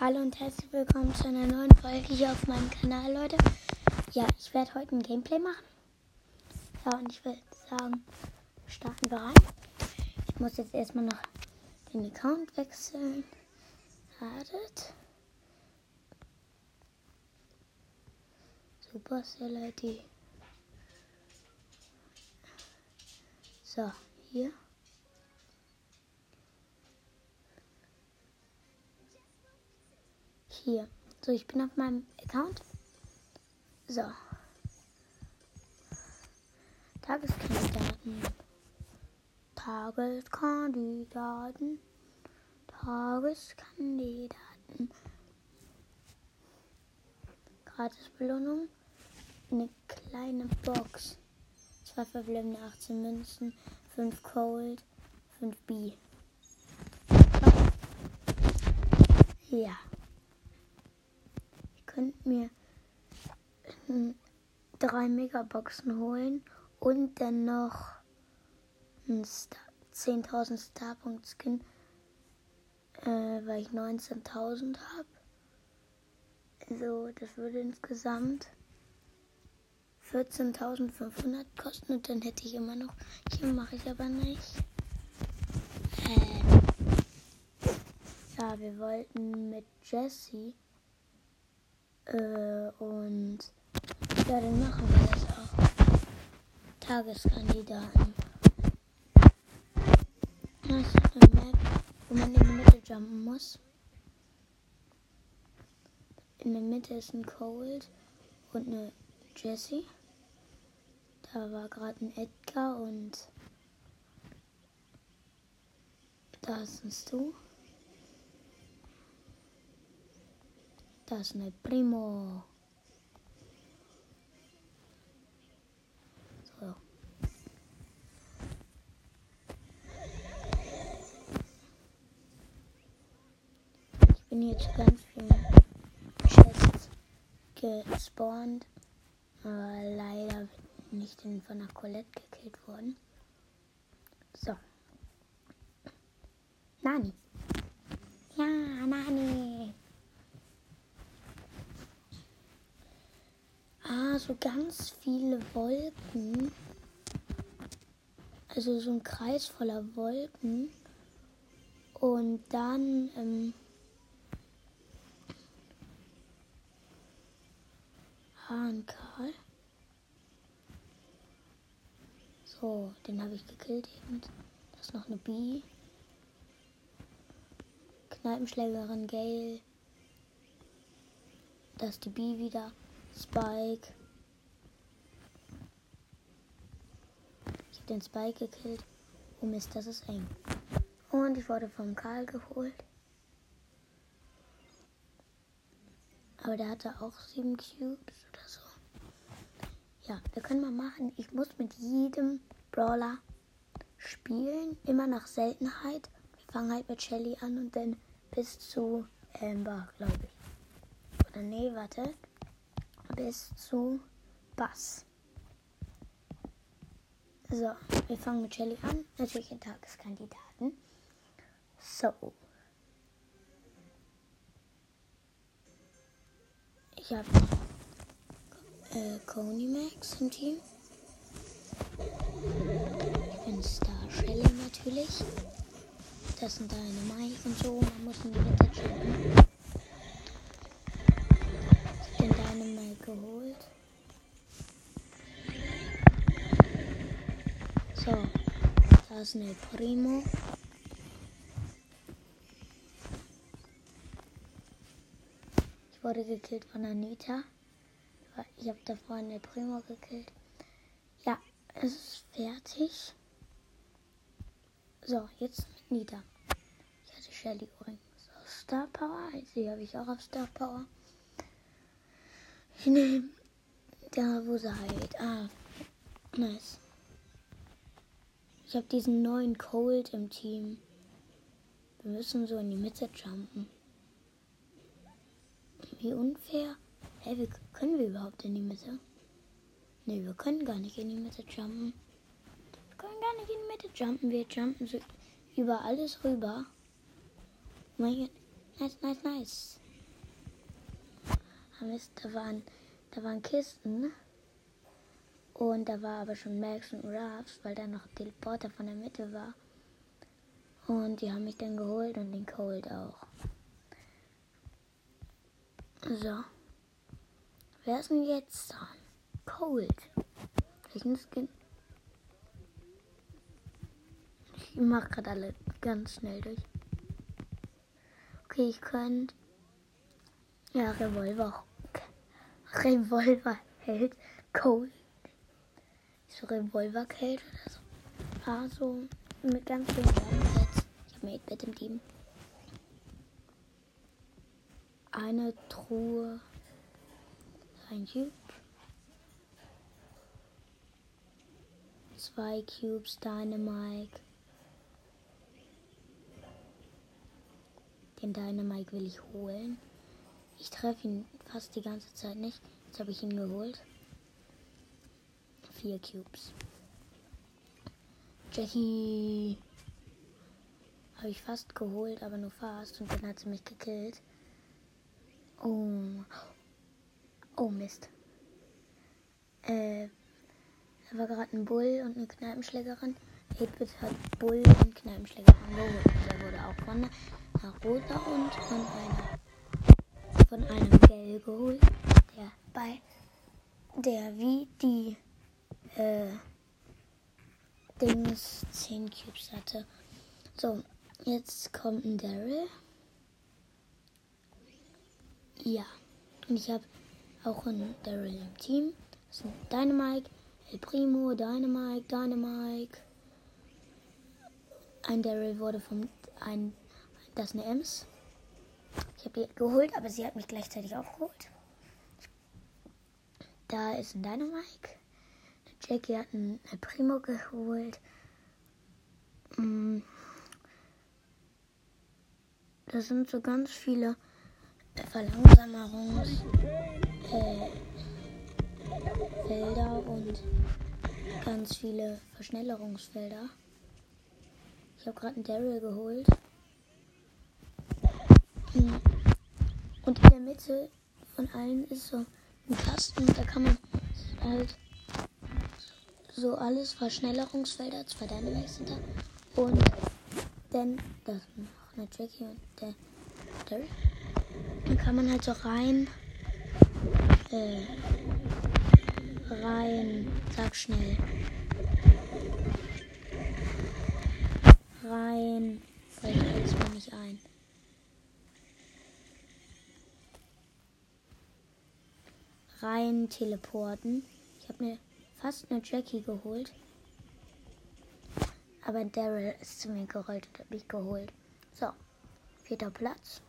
Hallo und herzlich willkommen zu einer neuen Folge hier auf meinem Kanal, Leute. Ja, ich werde heute ein Gameplay machen. Ja, und ich würde sagen, starten wir rein. Ich muss jetzt erstmal noch den Account wechseln. Wartet. Super Celebrity. So, hier. Hier. So, ich bin auf meinem Account. So. Tageskandidaten. Tageskandidaten. Tageskandidaten. Gratisbelohnung. Eine kleine Box. Zwei verbleibende 18 Münzen. 5 Cold. 5 B. Ja könnt mir drei Megaboxen holen und dann noch ein 10.000 Starpunkt Skin, äh, weil ich 19.000 habe. Also das würde insgesamt 14.500 kosten und dann hätte ich immer noch. Hier mache ich aber nicht. Ähm, ja, wir wollten mit Jessie äh, und ja, dann machen wir das auch. Tageskandidaten. Das ist eine Map, wo man in die Mitte jumpen muss. In der Mitte ist ein Cold und eine Jessie. Da war gerade ein Edgar und da ist ein Stu. Das ist eine Primo. So. Ich bin zu ganz vielen Chests gespawnt, aber leider nicht von der Colette gekillt worden. So. Nani. Ja, Nani. Ah, so ganz viele Wolken. Also so ein Kreis voller Wolken. Und dann ähm, Hahnkal. So, den habe ich gekillt eben. Da ist noch eine Bee. Kneipenschlägerin Gale. Da ist die Bee wieder. Spike. Ich habe den Spike gekillt. Oh Mist, das ist eng. Und ich wurde vom Karl geholt. Aber der hatte auch sieben Cubes oder so. Ja, wir können mal machen. Ich muss mit jedem Brawler spielen. Immer nach Seltenheit. Wir fangen halt mit Shelly an und dann bis zu Amber, glaube ich. Oder nee, warte bis zu Bass. So, wir fangen mit Shelly an. Natürlich ein Tageskandidaten. So. Ich habe äh, Coney Max im Team. Ich bin Star Shelly natürlich. Das sind deine Mike und so. Man muss in die Mitte geholt. So, da ist eine Primo. Ich wurde gekillt von Anita. Ich habe davor eine Primo gekillt. Ja, es ist fertig. So, jetzt mit Nita. Ich hatte Shelly übrigens auf Star Power. Sie habe ich auch auf Star Power. Nehme da, wo sie halt. Ah, nice. Ich habe diesen neuen Cold im Team. Wir müssen so in die Mitte jumpen. Wie unfair. Hey, wir, können wir überhaupt in die Mitte? Ne, wir können gar nicht in die Mitte jumpen. Wir können gar nicht in die Mitte jumpen. Wir jumpen so über alles rüber. Mein Gott. Nice, nice, nice. Mist, da waren, da waren Kisten. Und da war aber schon Max und Ruffs, weil da noch Teleporter von der Mitte war. Und die haben mich dann geholt und den Cold auch. So. Wer ist denn jetzt dran? Cold. Welchen Skin? Ich mach gerade alle ganz schnell durch. Okay, ich könnte. Ja, Revolver. Revolver hält Cold. So Revolver-Kälte oder so. Ah, so mit ganz vielen Jumppads. Ich habe mir mit im Team. Eine Truhe. Ein Cube. Zwei Cubes Dynamite. Den Dynamite will ich holen. Ich treffe ihn fast die ganze Zeit nicht. Jetzt habe ich ihn geholt. Vier Cubes. Jackie. Habe ich fast geholt, aber nur fast. Und dann hat sie mich gekillt. Oh. Oh Mist. Äh. Da war gerade ein Bull und eine Kneipenschlägerin. 8-Bit hat Bull und Kneipenschlägerin geholt. Der wurde auch von Rosa und von einer von einem Gel geholt, der bei der wie die äh, Dings 10 Cubes hatte. So, jetzt kommt ein Daryl. Ja, und ich habe auch einen Daryl im Team. Das sind Dynamite, El Primo, Dynamite, Dynamite. Ein Daryl wurde vom ein das ist eine Ems. Habe die geholt, aber sie hat mich gleichzeitig auch geholt. Da ist ein Dynamite. Jackie hat einen Primo geholt. Mm. Das sind so ganz viele Verlangsamungsfelder äh, und ganz viele Verschnellerungsfelder. Ich habe gerade einen Daryl geholt. Mm. Und in der Mitte von allen ist so ein Kasten, da kann man halt so alles Verschnellerungsfelder, zwei Dynamax sind da. Und dann, das noch eine Jackie und der Derek. Dann kann man halt so rein, äh, rein, sag schnell. Rein, weil ich mir nicht ein. Rein teleporten. Ich habe mir fast eine Jackie geholt. Aber Daryl ist zu mir gerollt und hat mich geholt. So, vierter Platz.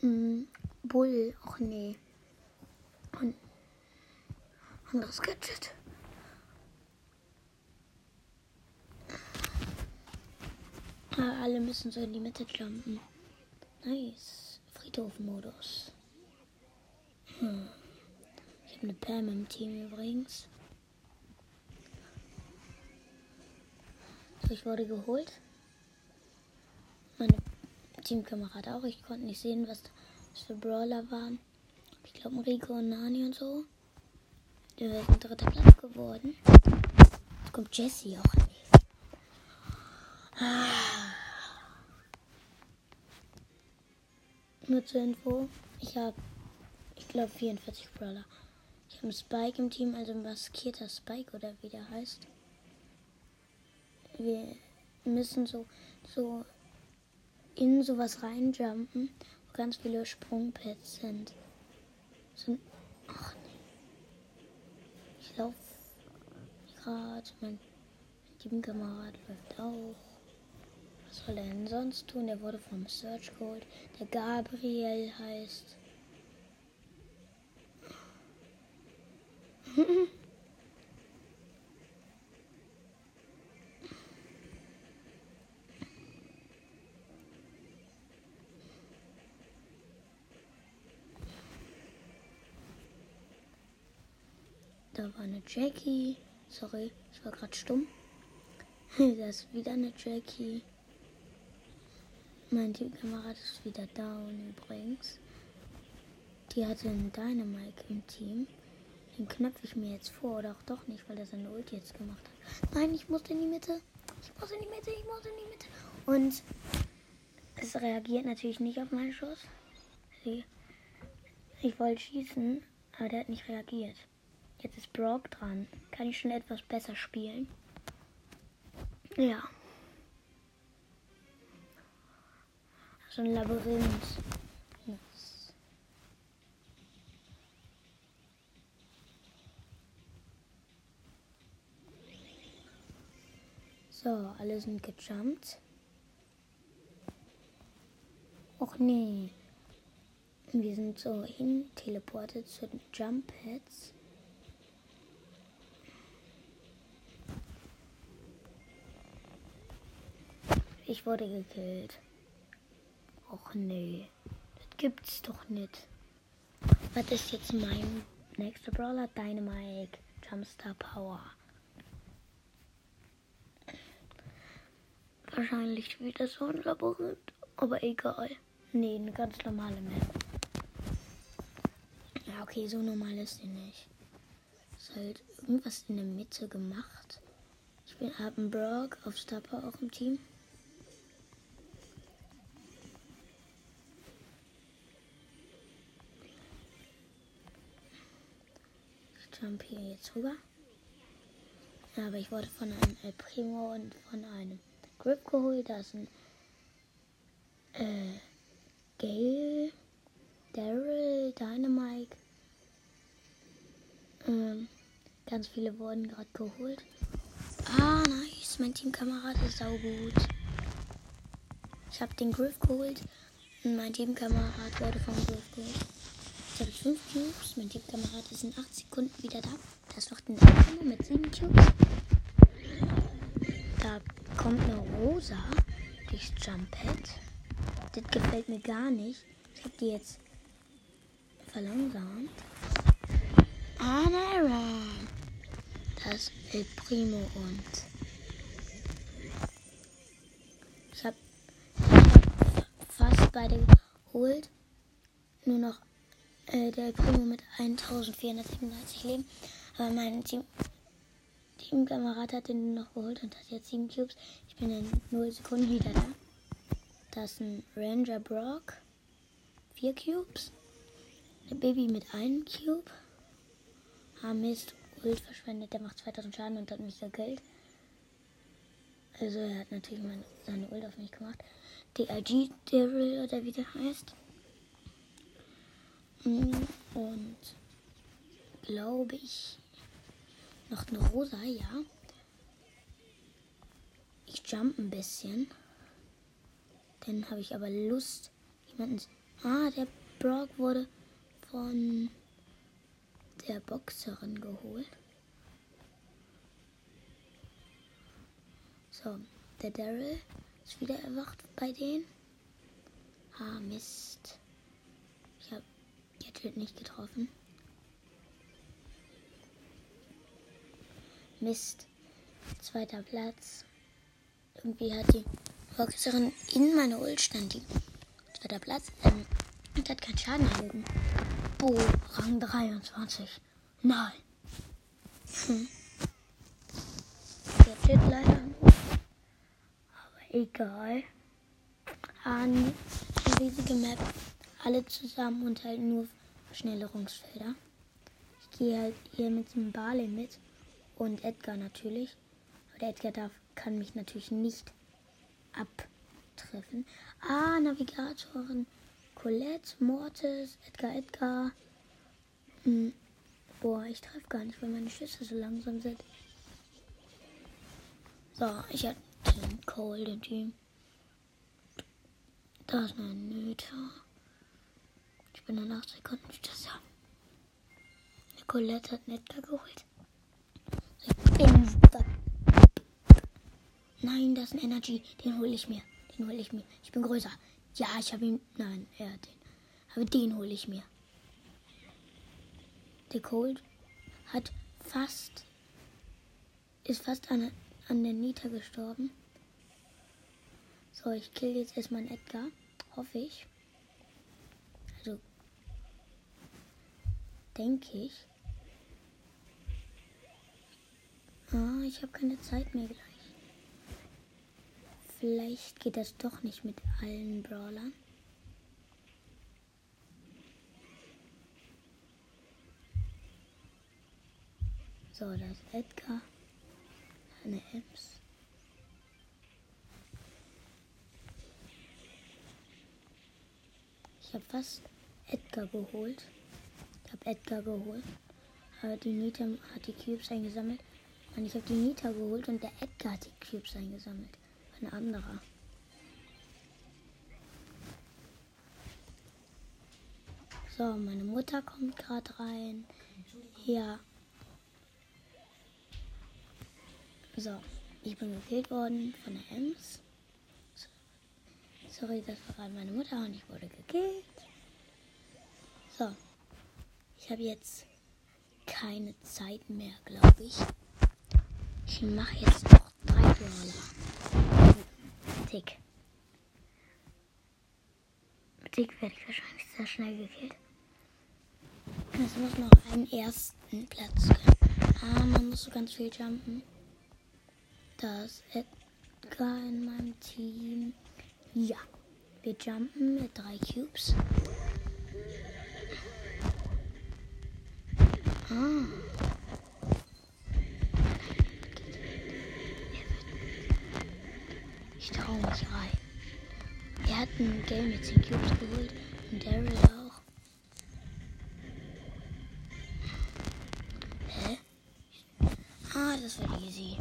Hm, Bull, ach nee. Und anderes Gadget. Ah, alle müssen so in die Mitte jumpen. Nice. Friedhof-Modus. Hm habe eine Pam im Team übrigens. Ich wurde geholt. Meine Teamkameraden auch. Ich konnte nicht sehen, was das für Brawler waren. Ich glaube Rico und Nani und so. Ist ein dritter Platz geworden. Jetzt kommt Jessie auch. Ah. Nur zur Info. Ich habe, ich glaube, 44 Brawler. Ich habe Spike im Team, also ein maskierter Spike oder wie der heißt. Wir müssen so, so in sowas reinjumpen, wo ganz viele Sprungpads sind. sind ach nee. Ich laufe gerade, mein Teamkamerad läuft auch. Was soll er denn sonst tun? Der wurde vom Search geholt. Der Gabriel heißt. Da war eine Jackie. Sorry, ich war gerade stumm. da ist wieder eine Jackie. Mein Teamkamerad ist wieder down übrigens. die hatte einen Dynamite im Team. Den knöpfe ich mir jetzt vor oder auch doch nicht, weil er seine Ult jetzt gemacht hat. Nein, ich muss in die Mitte. Ich muss in die Mitte, ich muss in die Mitte. Und es reagiert natürlich nicht auf meinen Schuss. Ich wollte schießen, aber der hat nicht reagiert. Jetzt ist Brock dran. Kann ich schon etwas besser spielen? Ja. So ein Labyrinth. So, alle sind gejumpt. Och nee. Wir sind so hin teleportet zu den Jump Pads. Ich wurde gekillt. Och nee. Das gibt's doch nicht. Was ist jetzt mein nächster Brawler? Dynamite. Jumpstar Power. Wahrscheinlich wieder so ein Labyrinth. Aber egal. Nee, eine ganz normale Map. Ja, okay, so normal ist die nicht. Ist halt irgendwas in der Mitte gemacht. Ich bin Abenbrock auf Stapper auch im Team. Ich jump hier jetzt rüber. Ja, aber ich wurde von einem El Primo und von einem Grip geholt. Da ist ein äh, Gale, Daryl, Dynamite. Ähm, ganz viele wurden gerade geholt. Ah, nice. Mein Teamkamerad ist saugut. Ich habe den Griff geholt. Und mein Teamkamerad wurde vom Griff geholt. Jetzt habe ich 5 Cubes. Mein Teamkamerad ist in 8 Sekunden wieder da. Da ist noch ein Elmo mit 7 Cubes. Da kommt eine Rosa durchs Jump Pad. Das gefällt mir gar nicht. Ich habe die jetzt verlangsamt. Anara. Das El Primo und ich habe hab fast beide geholt. Nur noch äh, der Primo mit 1437 Leben. Aber mein Team Teamkamerad hat den noch geholt und hat jetzt 7 Cubes. Ich bin in 0 Sekunden wieder da. Das ist ein Ranger Brock. 4 Cubes. Ein Baby mit einem Cube. Ah Mist, Ult verschwendet. Der macht 2000 Schaden und hat mich gekillt. Also er hat natürlich meine, seine Ult auf mich gemacht. DIG Daryl oder wie der heißt. Mm, und glaube ich noch eine rosa, ja. Ich jump ein bisschen. Dann habe ich aber Lust, jemanden. Ah, der Brock wurde von der Boxerin geholt. So, der Daryl ist wieder erwacht bei denen. Ah, Mist. Ich habe Gadget nicht getroffen. Mist. Zweiter Platz. Irgendwie hat die Boxerin in meine Ult stand die. Zweiter Platz. Ähm, und hat keinen Schaden erlitten. Bo, Rang 23. Nein. Hm. Der steht leider Aber egal. An riesige Map. Alle zusammen und halt nur Verschnellerungsfelder. Ich gehe halt hier mit dem Barley mit. Und Edgar natürlich. Aber der Edgar darf, kann mich natürlich nicht abtreffen. Ah, Navigatoren. Colette, Mortis, Edgar, Edgar. Hm. Boah, ich treffe gar nicht, weil meine Schüsse so langsam sind. So, ich hatte den Cole, den Team. Da ist eine Nöte. Ich bin in 8 Sekunden Schüsse. Colette hat Edgar geholt. Bin Nein, das ist ein Energy. Den hole ich mir. Den hole ich mir. Ich bin größer. Ja, ich habe ihn. Nein, er hat den. Aber den hole ich mir. Der Cold hat fast. Ist fast an, an der Nita gestorben. So, ich kill jetzt erstmal einen Edgar. Hoffe ich. Also. denke ich. Ah, ich habe keine Zeit mehr gleich. Vielleicht geht das doch nicht mit allen Brawlern. So, das ist Edgar. Eine Ems. Ich habe fast Edgar geholt. Ich habe Edgar geholt. Aber die Nita hat die Cubes eingesammelt. Und ich habe die Nita geholt und der Edgar hat die Cubes eingesammelt. Ein anderer. So, meine Mutter kommt gerade rein. Ja. So, ich bin gekillt worden von der Ems. Sorry, das war gerade meine Mutter und ich wurde gekillt. So, ich habe jetzt keine Zeit mehr, glaube ich. Ich mache jetzt noch drei Brawler. Tick. Tick werde ich wahrscheinlich sehr schnell gekillt. Es muss noch einen ersten Platz geben. Ah, man muss so ganz viel jumpen. Das Edgar in meinem Team. Ja, wir jumpen mit drei Cubes. Ah. Ich traue mich rein. Er hat ein Game mit 10 Cubes geholt und Daryl auch. Hä? Ah, das war easy.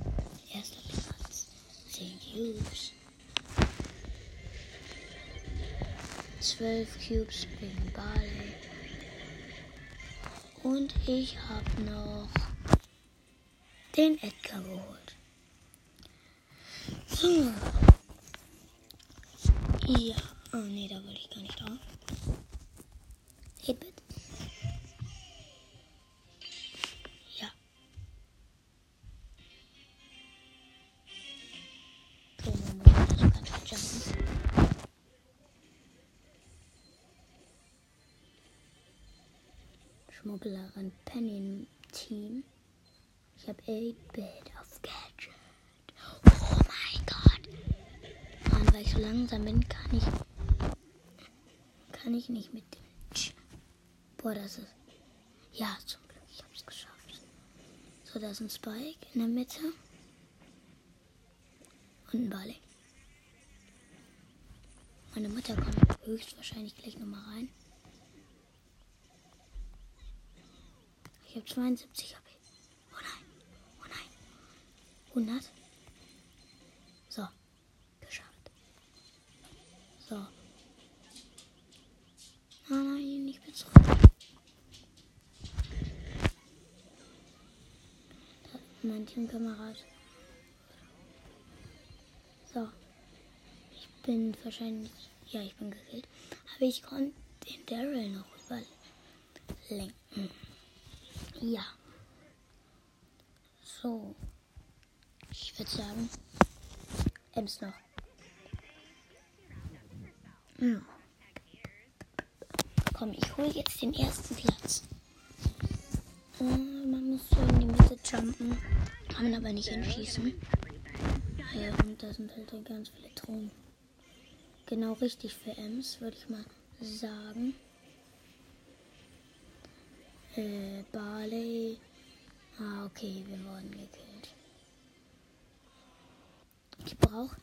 Erster Platz. 10 Cubes. 12 Cubes wegen Barley. Und ich habe noch den Edgar geholt. So. Ja. Oh nee, da wollte ich gar nicht drauf. Hitbit. Ja. So, dann muss ganz jumpen. Schmugglerin Penny Team. Ich habe 8-Bit auf Gadget. Oh mein Gott. Mann, weil ich so langsam bin, kann ich. Kann ich nicht mit dem. Tsch. Boah, das ist. Ja, zum Glück, ich habe es geschafft. So, da ist ein Spike in der Mitte. Und ein Barley. Meine Mutter kommt höchstwahrscheinlich gleich nochmal rein. Ich habe 72 HP. Oh nein. Oh nein. 100. So. Geschafft. So. Oh nein, ich bin zurück. Mein Teamkamerad. So. Ich bin wahrscheinlich. Ja, ich bin gekillt. Aber ich konnte den Daryl noch überlenken. Ja. So. Ich würde sagen, Ems noch. Ja. Komm, ich hole jetzt den ersten Platz. Äh, man muss so in die Mitte jumpen. Kann man aber nicht hinschießen. Ja, und da sind halt ganz viele Truhen. Genau richtig für Ems, würde ich mal sagen. Äh, Barley. Ah, okay, wir wurden gekillt. Ich brauche.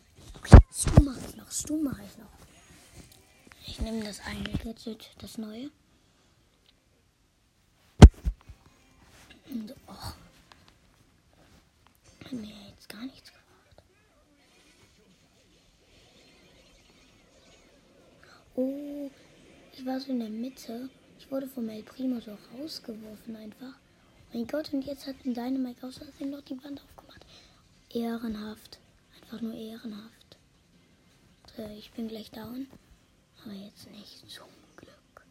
Stu mache ich noch. Stu mache ich noch. Ich nehme das eine Gadget, das neue. Und, oh. Hat mir jetzt gar nichts gebracht. Oh, ich war so in der Mitte. Ich wurde vom El Primo so rausgeworfen einfach. Mein Gott, und jetzt hat ein Dynamite aus noch die Wand aufgemacht. Ehrenhaft. Einfach nur ehrenhaft. Ich bin gleich down. Aber jetzt nicht zum Glück.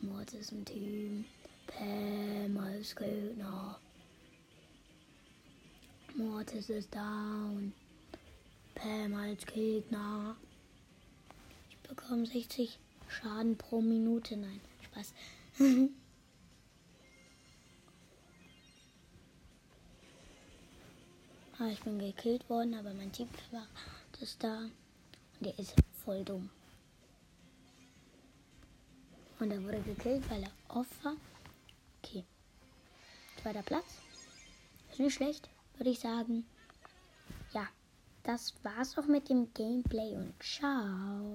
Mord ist ein Team. Pam als Gegner. Mortis ist down. Pam als Gegner. Ich bekomme 60 Schaden pro Minute. Nein, Spaß. ah, ich bin gekillt worden, aber mein Team war das da. Und der ist voll dumm. Und er wurde gekillt, weil er off war. Okay. Zweiter Platz. Ist nicht schlecht, würde ich sagen. Ja, das war's auch mit dem Gameplay und ciao.